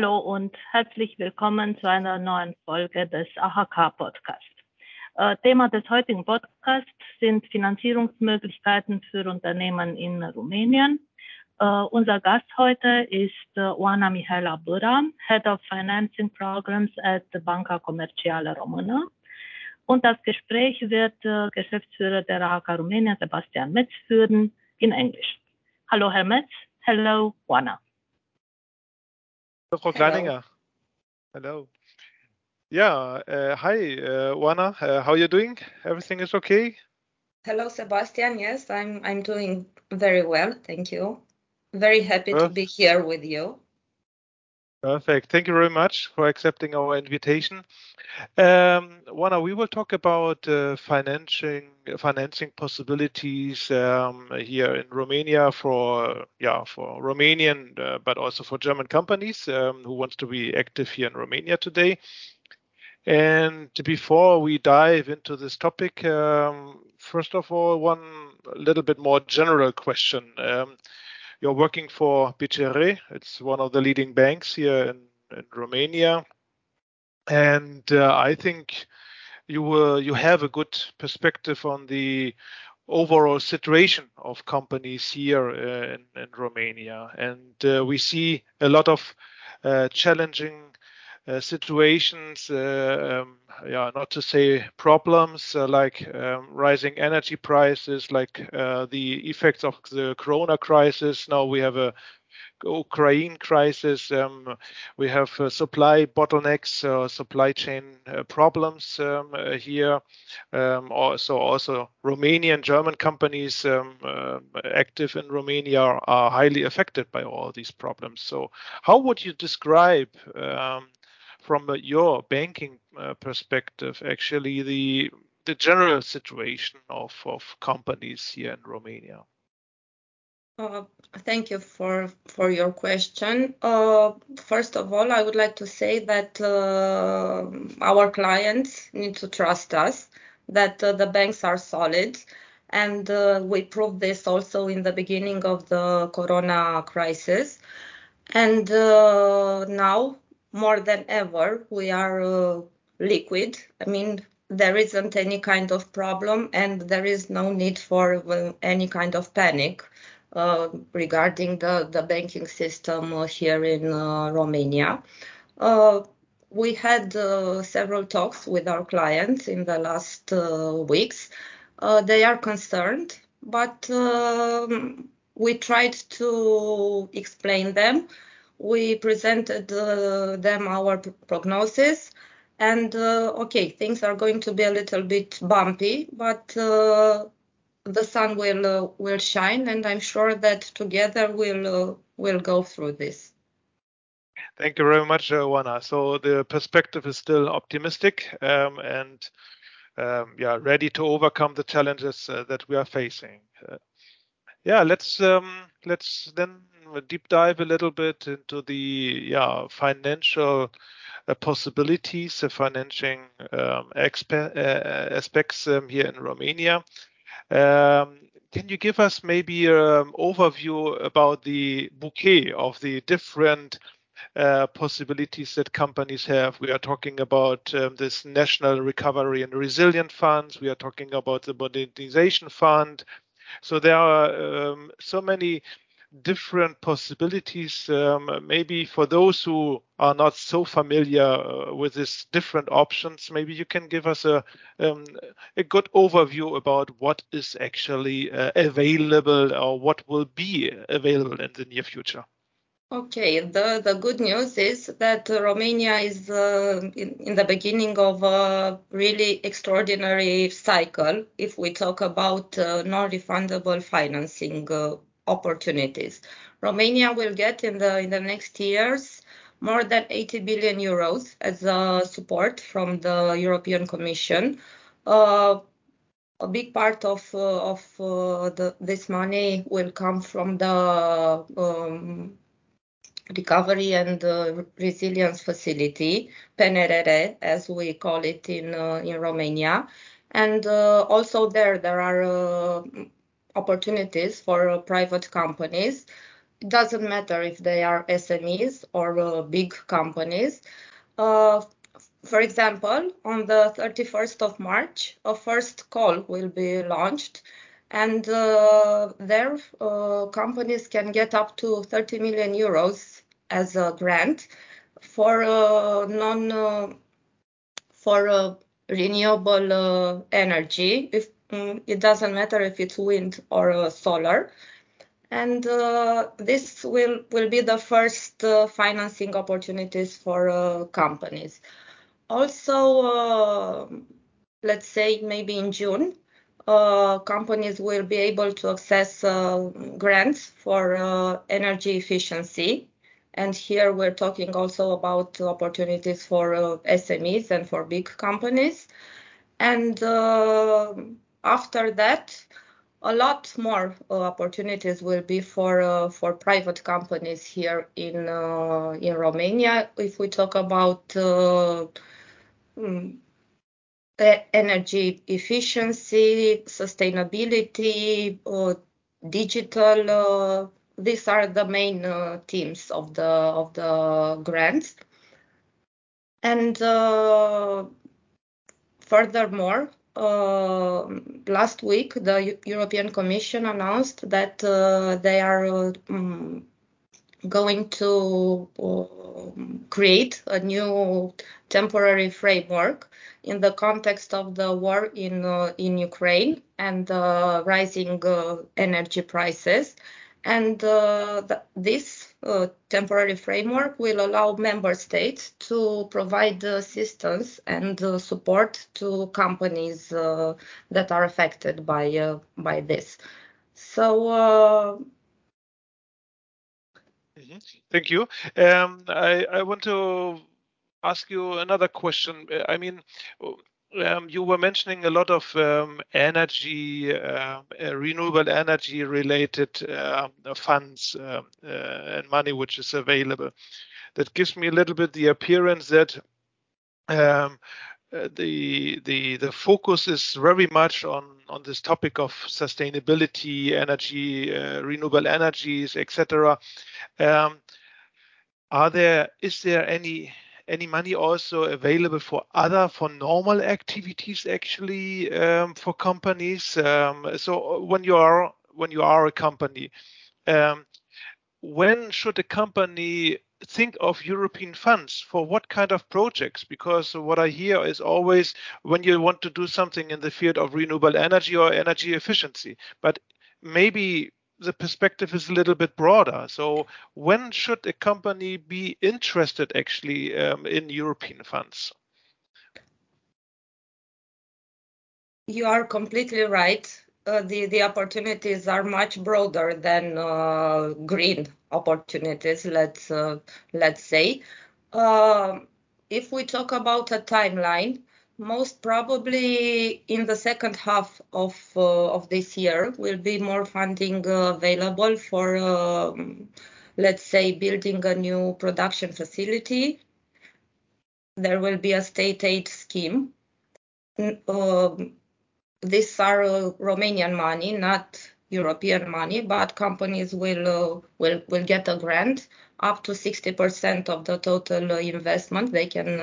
Hallo und herzlich willkommen zu einer neuen Folge des AHK Podcasts. Äh, Thema des heutigen Podcasts sind Finanzierungsmöglichkeiten für Unternehmen in Rumänien. Äh, unser Gast heute ist äh, Oana Mihaela Bura, Head of Financing Programs at Banca Comercială Română. Und das Gespräch wird äh, Geschäftsführer der AHK Rumänien, Sebastian Metz, führen in Englisch. Hallo, Herr Metz. Hello, Oana. Hello, Kleininger. Hello. Yeah, uh, hi, uh, Oana. Uh, how are you doing? Everything is okay? Hello, Sebastian. Yes, I'm I'm doing very well. Thank you. Very happy to be here with you. Perfect. Thank you very much for accepting our invitation. Um, we will talk about uh, financing financing possibilities um, here in Romania for yeah for Romanian uh, but also for German companies um, who wants to be active here in Romania today. And before we dive into this topic, um, first of all, one little bit more general question. You're working for BCR. It's one of the leading banks here in, in Romania. And uh, I think you uh, you have a good perspective on the overall situation of companies here uh, in, in, Romania. And uh, we see a lot of uh, challenging uh, situations, uh, um, yeah, not to say problems uh, like um, rising energy prices, like the effects of the Corona crisis. Now we have a Ukraine crisis. Um, we have uh, supply bottlenecks, uh, supply chain uh, problems um, here. Um, also, also Romanian German companies um, active in Romania are, highly affected by all these problems. So, how would you describe from your banking uh, perspective, actually the the general situation of, of companies here in Romania? Uh, thank you for for your question. Uh, first of all, I would like to say that uh, our clients need to trust us, that uh, the banks are solid, and uh, we proved this also in the beginning of the Corona crisis. And now more than ever, we are uh, liquid. I mean, there isn't any kind of problem and there is no need for uh, any kind of panic uh, regarding the, the banking system uh, here in uh, Romania. Uh, we had several talks with our clients in the last weeks. they are concerned, but um, we tried to explain them we presented uh, them our prognosis and uh, okay things are going to be a little bit bumpy but uh, the sun will uh, will shine and i'm sure that together we'll uh, we'll go through this thank you very much Oana. so the perspective is still optimistic um, and um, yeah ready to overcome the challenges uh, that we are facing yeah let's um, let's then deep dive a little bit into the yeah financial uh, possibilities, the financing um, expe- uh, aspects um, here in Romania. Um, can you give us maybe an overview about the bouquet of the different uh, possibilities that companies have. We are talking about um, this National Recovery and Resilient Funds. We are talking about the Modernization Fund. So there are um, so many different possibilities. Um, maybe for those who are not so familiar uh, with these different options, maybe you can give us a um, a good overview about what is actually uh, available or what will be available in the near future. Okay, the, the good news is that Romania is uh, in, in, the beginning of a really extraordinary cycle if we talk about uh, non refundable financing uh, opportunities. Romania will get in the in the next years more than 80 billion euros as a support from the European Commission. Uh, a big part of uh, of uh, the, this money will come from the um, recovery and uh, resilience facility, PNRR, as we call it in uh, in Romania, and also there there are opportunities for uh, private companies. it doesn't matter if they are SMEs or uh, big companies. Uh, for example, on the 31st of March, a first call will be launched, and uh, there uh, companies can get up to 30 million euros as a grant for uh, non for renewable energy. If um, it doesn't matter if it's wind or solar and uh, this will will be the first uh, financing opportunities for uh, companies. Also, uh, let's say maybe in June, uh, companies will be able to access uh, grants for energy efficiency. And here we're talking also about opportunities for SMEs and for big companies. And after that, a lot more uh, opportunities will be for uh, for private companies here in uh, in Romania. If we talk about um, energy efficiency, sustainability, digital, these are the main themes of the of the grants. And furthermore, uh, last week, the European Commission announced that uh, they are um, going to uh, create a new temporary framework in the context of the war in uh, in Ukraine and the rising uh, energy prices. And uh, th this temporary framework will allow member states to provide assistance and uh, support to companies uh, that are affected by uh, by this. So. Uh, mm-hmm. Thank you. Um, I, I want to ask you another question. I mean, um, you were mentioning a lot of um, energy, uh, uh, renewable energy related uh, funds um, uh, and money which is available. That gives me a little bit the appearance that um, uh, the the the focus is very much on on this topic of sustainability, energy, renewable energies, etc. Um, are there is there any any money also available for other for normal activities actually um, for companies um, so uh, when you are when you are a company um, when should a company think of European funds for what kind of projects? Because what I hear is always when you want to do something in the field of renewable energy or energy efficiency, but maybe the perspective is a little bit broader. So when should a company be interested actually um, in European funds? You are completely right. Uh, the the opportunities are much broader than uh, green opportunities. Let's uh, let's say. Um, if we talk about a timeline, most probably in the second half of uh, of this year will be more funding uh, available for um, let's say building a new production facility. There will be a state aid scheme. Uh, these are uh, romanian money not european money but companies will uh, will will get a grant. Up to 60% of the total investment they can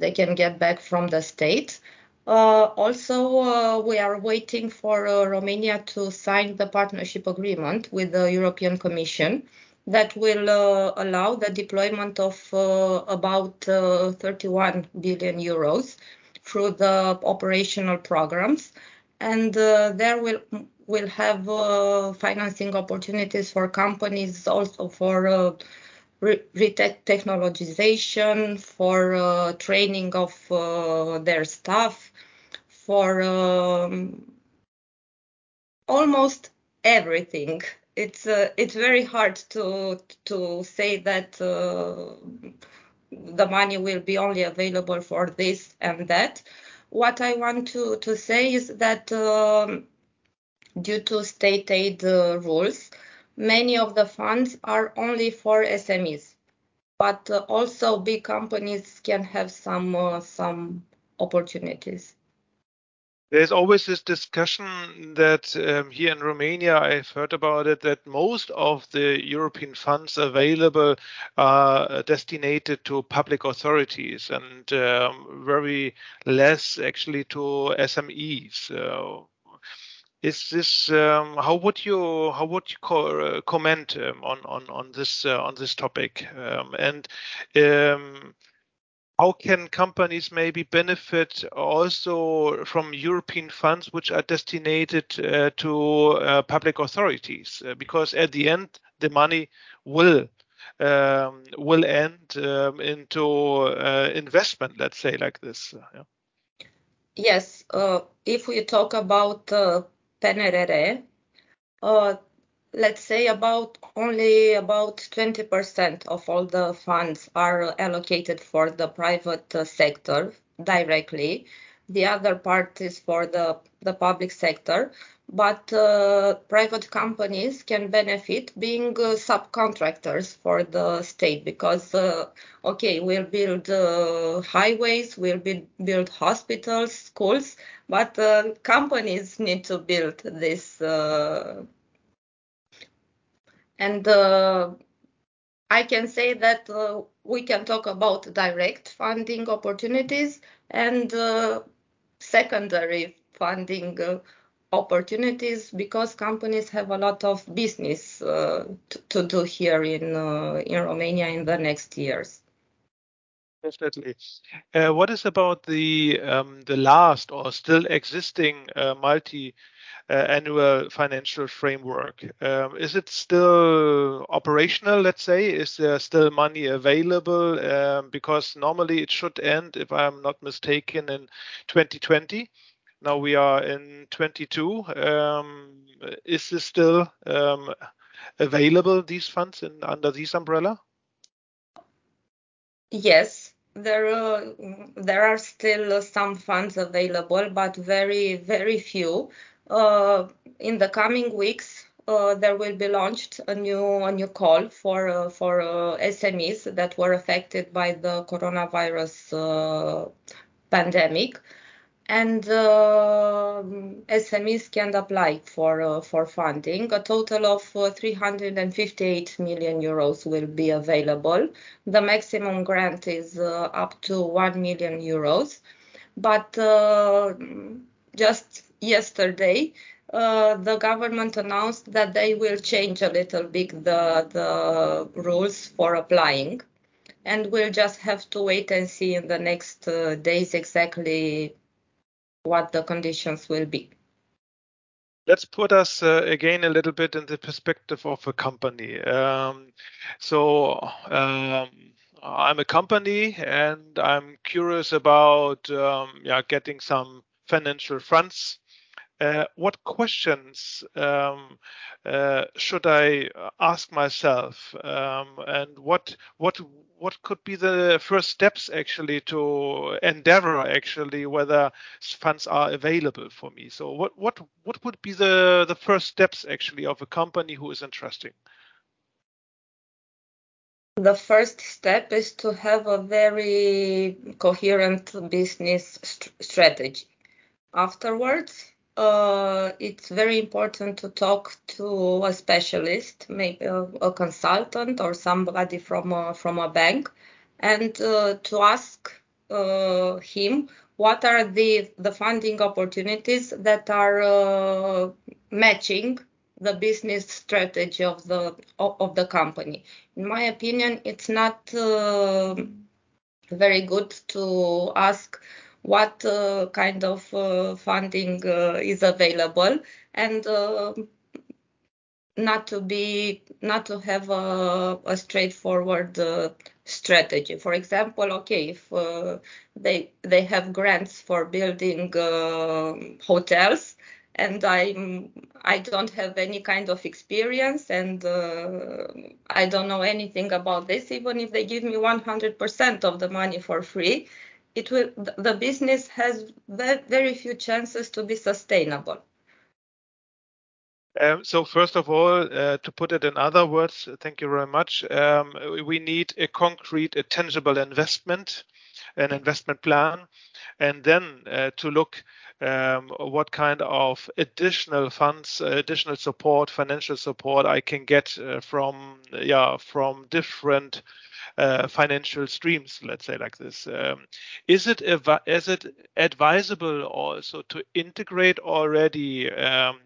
they can get back from the state. Uh, also, uh, we are waiting for uh, Romania to sign the partnership agreement with the European Commission that will uh, allow the deployment of uh, about uh, 31 billion euros through the operational programs. And there will will have financing opportunities for companies, also for re-technologization, for uh, training of uh, their staff, for um, almost everything. It's uh, it's very hard to to say that uh, the money will be only available for this and that. What I want to to say is that um, due to state aid uh, rules, many of the funds are only for SMEs, but uh, also big companies can have some uh, some opportunities. there's always this discussion that um, here in Romania, I've heard about it, that most of the European funds available are destinated to public authorities and um, very less actually to SMEs. Uh, is this um, how would you how would you uh, comment um, on on on this uh, on this topic um, and um, how can companies maybe benefit also from European funds which are destinated uh, to uh, public authorities? Uh, because at the end, the money will um, will end um, into uh, investment. Let's say like this. Yeah. Yes, if we talk about PNRR, let's say about only about 20% of all the funds are allocated for the private uh, sector directly. The other part is for the, the public sector, but uh, private companies can benefit being uh, subcontractors for the state because, uh, okay, we'll build uh, highways, we'll build, build hospitals, schools, but uh, companies need to build this and uh, I can say that we can talk about direct funding opportunities and secondary funding opportunities because companies have a lot of business uh, to do here in uh, in Romania in the next years. Definitely. what is about the um, the last or still existing multi uh, annual financial framework. Um, is it still operational, let's say? Is there still money available? Um, because normally it should end, if I'm not mistaken, in 2020. Now we are in 22. Um, is this still available, these funds under this umbrella? Yes, there are still some funds available, but very, very few. Uh, in the coming weeks, uh, there will be launched a new a new call for uh, for SMEs that were affected by the coronavirus pandemic, and uh, SMEs can apply for for funding. A total of 358 million euros will be available. The maximum grant is up to 1 million euros, but just yesterday, uh, the government announced that they will change a little bit the, the rules for applying. And we'll just have to wait and see in the next uh, days exactly what the conditions will be. Let's put us uh, again a little bit in the perspective of a company. Um, so, um, I'm a company and I'm curious about um, yeah, getting some financial funds uh, what questions um, uh, should I ask myself, um, and what what what could be the first steps actually to endeavor actually whether funds are available for me? So what what what would be the the first steps actually of a company who is interesting? The first step is to have a very coherent business st strategy. Afterwards, uh, it's very important to talk to a specialist, maybe a, a consultant or somebody from a, from a bank, and uh, to ask uh, him what are the the funding opportunities that are uh, matching the business strategy of the of the company. In my opinion, it's not uh, very good to ask what uh, kind of uh, funding uh, is available. And not to be not to have a, a straightforward uh, strategy. For example okay if uh, they they have grants for building uh, hotels and i'm i don't have any kind of experience and i don't know anything about this even if they give me 100% of the money for free it will the business has very few chances to be sustainable. Um, so first of all, uh, to put it in other words, thank you very much. Um, we need a concrete, a tangible investment an investment plan, and then to look um, what kind of additional funds, additional support, financial support I can get uh, from yeah from different uh, financial streams, let's say like this. Um, is it is it advisable also to integrate already um,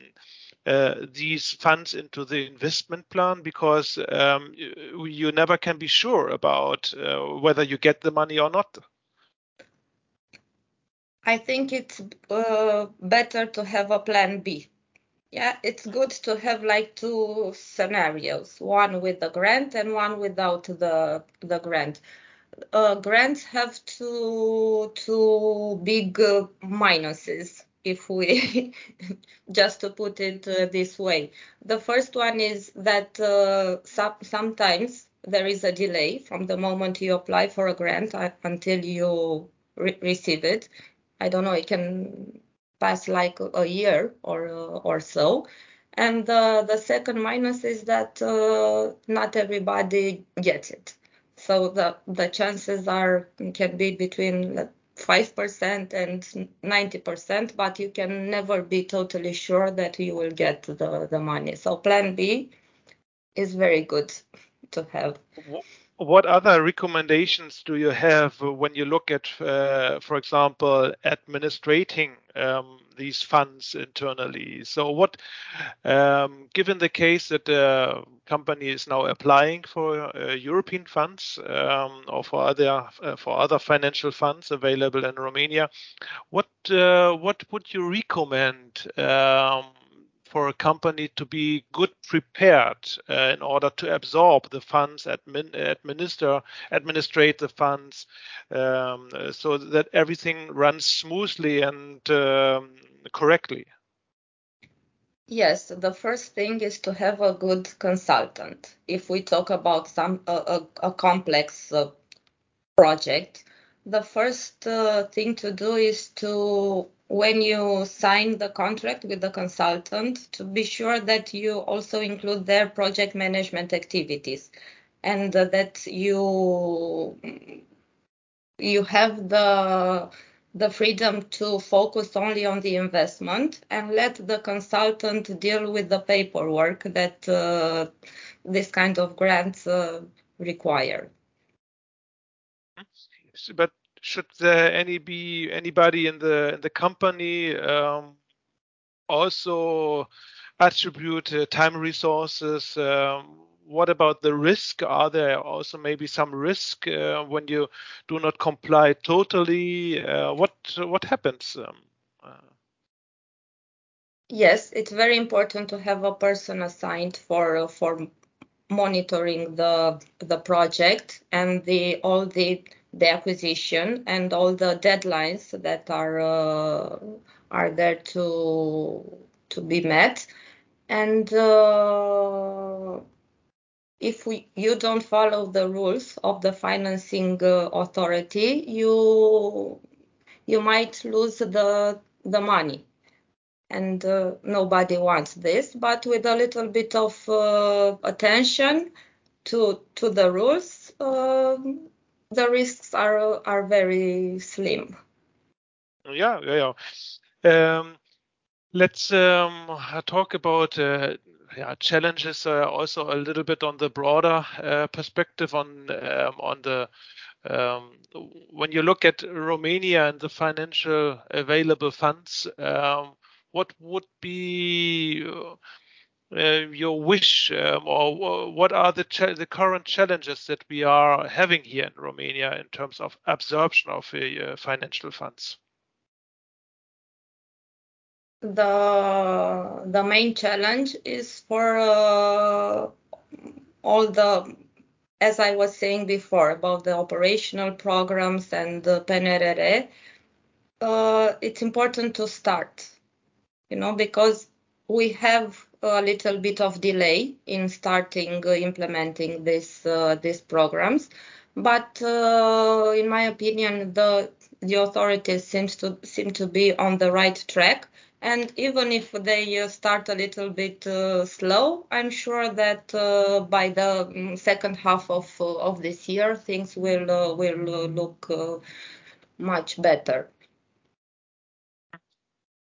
uh, these funds into the investment plan because um, you, you, never can be sure about uh, whether you get the money or not? I think it's uh, better to have a plan B yeah, it's good to have like two scenarios, one with the grant and one without the the grant. Uh, grants have two two big uh, minuses, if we just to put it uh, this way. The first one is that uh, some, sometimes there is a delay from the moment you apply for a grant uh, until you re receive it. I don't know, it can pass like a year or uh, or so. And the second minus is that uh, not everybody gets it. So the the chances are can be between five percent and ninety percent, but you can never be totally sure that you will get the the money. So Plan B is very good to have what other recommendations do you have when you look at, uh, for example, administrating um, these funds internally? So, what, um, given the case that the company is now applying for uh, European funds um, or for other uh, for other financial funds available in Romania, what uh, what would you recommend? For a company to be good prepared uh, in order to absorb the funds, admin, administer, administrate the funds, um, so that everything runs smoothly and um, correctly. Yes, the first thing is to have a good consultant. If we talk about some a, a, a complex uh, project, the first uh, thing to do is to when you sign the contract with the consultant to be sure that you also include their project management activities and that you you have the the freedom to focus only on the investment and let the consultant deal with the paperwork that uh, this kind of grants uh, require. But should there any be anybody in the in the company um, also attribute uh, time resources? Um, what about the risk? Are there also maybe some risk uh, when you do not comply totally? Uh, what what happens? Um, uh? yes, it's very important to have a person assigned for for monitoring the the project and the all the the acquisition and all the deadlines that are uh, are there to to be met. And uh, if we, you don't follow the rules of the financing uh, authority you you might lose the the money. And uh, nobody wants this but with a little bit of uh, attention to to the rules um, the risks are are very slim. Yeah, yeah, yeah. Um, let's um, talk about uh, yeah, challenges uh, also a little bit on the broader uh, perspective on um, on the um, when you look at Romania and the financial available funds, um, what would be uh, your wish um, or what are the the current challenges that we are having here in Romania in terms of absorption of uh, financial funds? The the main challenge is for uh, all the as I was saying before about the operational programs and the PNRR, uh, it's important to start, you know, because we have a little bit of delay in starting uh, implementing this uh, these programs. But uh, in my opinion, the the authorities seems to seem to be on the right track. And even if they uh, start a little bit uh, slow, I'm sure that uh, by the mm, second half of of this year, things will will look much better.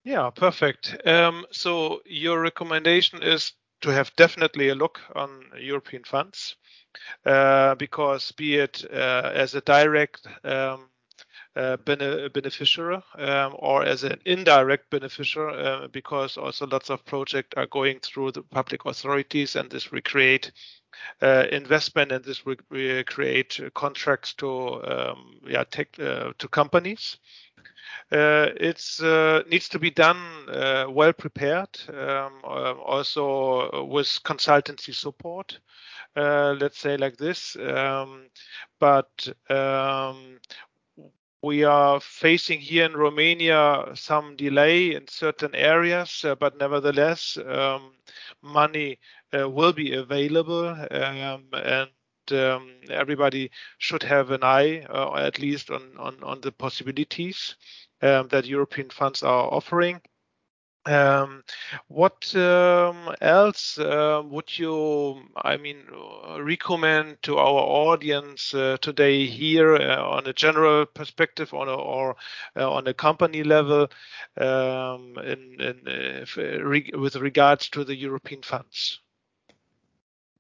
Yeah, perfect. Um, so your recommendation is to have definitely a look on European funds, uh, because be it uh, as a direct um, uh, beneficiary um, or as an indirect beneficiary, uh, because also lots of projects are going through the public authorities, and this will create uh, investment, and this will create contracts to um, yeah tech, uh, to companies. Uh, it uh, needs to be done uh, well prepared, um, also with consultancy support. let's say like this, um, but um, we are facing here in Romania some delay in certain areas, uh, but nevertheless, um, money uh, will be available, um, and um, everybody should have an eye, uh, at least on, on, on the possibilities um, that European funds are offering. Um, what um, else uh, would you, I mean, recommend to our audience uh, today here uh, on a general perspective on a, or uh, on a company level um, in, in, uh, re with regards to the European funds?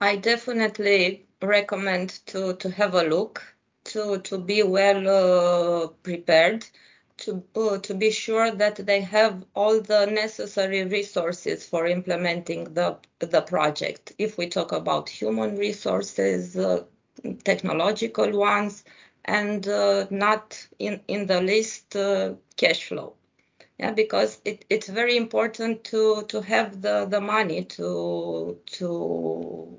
I definitely recommend to, to have a look, to, to be well uh, prepared to, to be sure that they have all the necessary resources for implementing the, the project. If we talk about human resources, uh, technological ones, and uh, not in, in the least uh, cash flow. Yeah, because it, it's very important to, to have the, the money to, to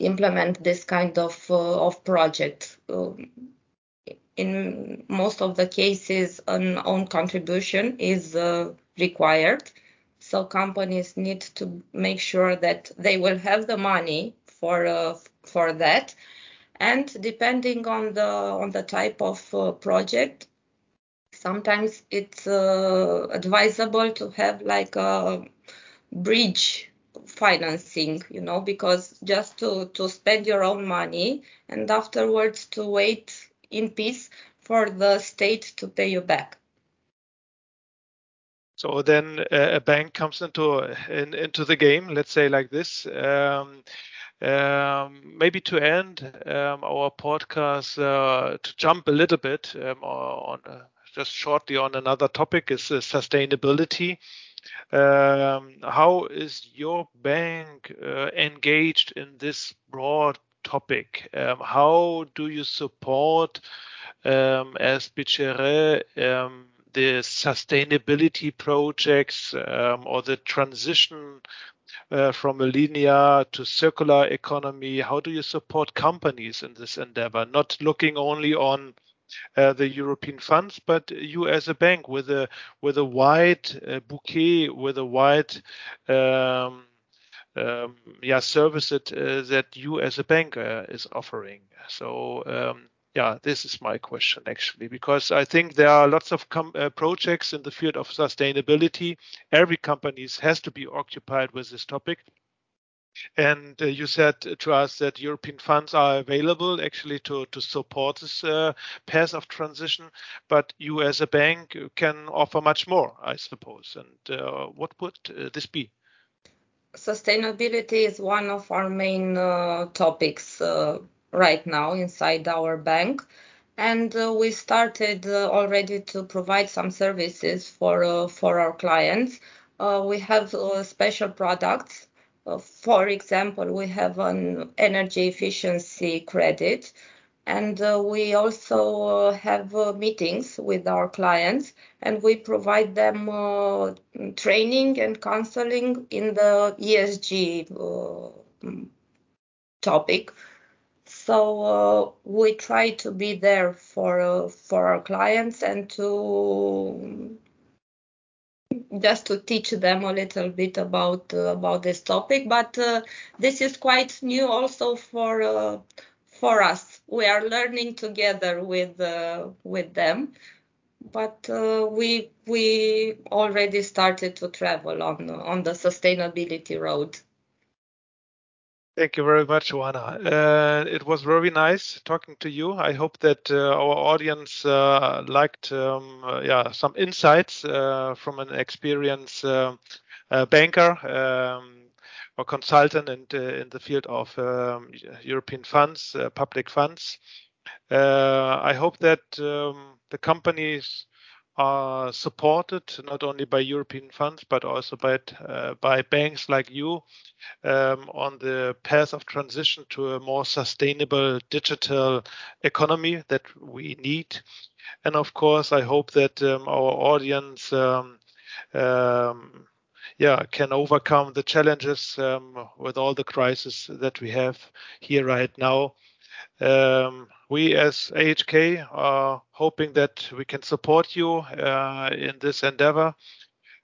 implement this kind of, uh, of project. Um, in most of the cases, an own contribution is uh, required. So companies need to make sure that they will have the money for uh, for that. And depending on the on the type of uh, project, sometimes it's uh, advisable to have like a bridge financing, you know, because just to to spend your own money and afterwards to wait in peace for the state to pay you back. So then uh, a bank comes into in, into the game. Let's say like this. Um, um, maybe to end um, our podcast, uh, to jump a little bit um, on uh, just shortly on another topic is uh, sustainability. Um, how is your bank uh, engaged in this broad topic. Um, how do you support um, as um, the sustainability projects um, or the transition uh, from a linear to circular economy? How do you support companies in this endeavor? Not looking only on uh, the European funds, but you as a bank with a with a wide uh, bouquet, with a wide um, um, yeah service that uh, that you as a bank uh, is offering. So um, yeah, this is my question actually, because I think there are lots of uh, projects in the field of sustainability. Every company has to be occupied with this topic. And uh, you said to us that European funds are available actually to, to support this uh, path of transition, but you as a bank can offer much more, I suppose. And uh, what would uh, this be? sustainability is one of our main uh, topics uh, right now inside our bank. And we started already to provide some services for, for our clients. We have special products. For example, we have an energy efficiency credit and uh, we also uh, have uh, meetings with our clients and we provide them uh, training and counseling in the ESG uh, topic. So uh, we try to be there for for our clients and to just to teach them a little bit about about this topic. But this is quite new also for for us. We are learning together with uh, with them, but uh, we we already started to travel on on the sustainability road. Thank you very much, Oana. Uh, it was very nice talking to you. I hope that uh, our audience uh, liked um, uh, yeah, some insights uh, from an experienced uh, banker um, or consultant in, in, the field of um, European funds, public funds. I hope that um, the companies are supported not only by European funds but also by uh, by banks like you um, on the path of transition to a more sustainable digital economy that we need. And of course, I hope that um, our audience. Um, um yeah, can overcome the challenges um, with all the crises that we have here right now um, we as AHK are hoping that we can support you uh, in this endeavor.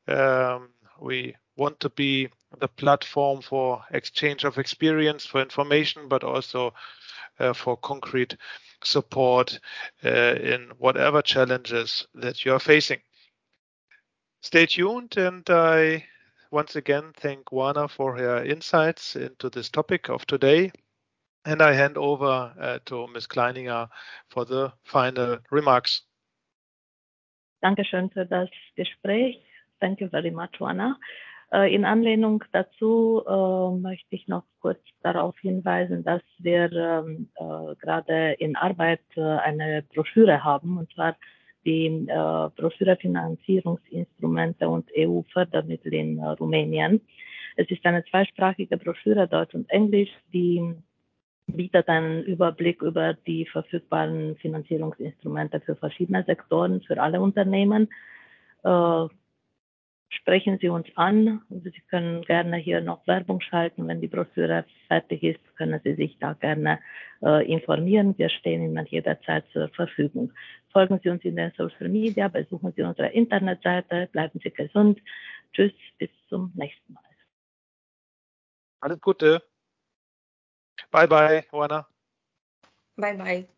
Um, we want to be the platform for exchange of experience, for information, but also uh, for concrete support uh, in whatever challenges that you are facing. Stay tuned, and I once again thank Oana for her insights into this topic of today. And I hand over uh, to Ms. Kleininger for the final remarks. Dankeschön für das Gespräch. Thank you very much, Juana. Äh, in Anlehnung dazu äh, möchte ich noch kurz darauf hinweisen, dass wir ähm, äh, gerade in Arbeit äh, eine Broschüre haben, und zwar die äh, Broschüre Finanzierungsinstrumente und EU-Fördermittel in Rumänien. Es ist eine zweisprachige Broschüre, Deutsch und Englisch, die bietet einen Überblick über die verfügbaren Finanzierungsinstrumente für verschiedene Sektoren, für alle Unternehmen. Äh, sprechen Sie uns an. Sie können gerne hier noch Werbung schalten. Wenn die Broschüre fertig ist, können Sie sich da gerne äh, informieren. Wir stehen Ihnen jederzeit zur Verfügung. Folgen Sie uns in den Social Media, besuchen Sie unsere Internetseite, bleiben Sie gesund. Tschüss, bis zum nächsten Mal. Alles Gute. Bye bye, Oana. Bye bye.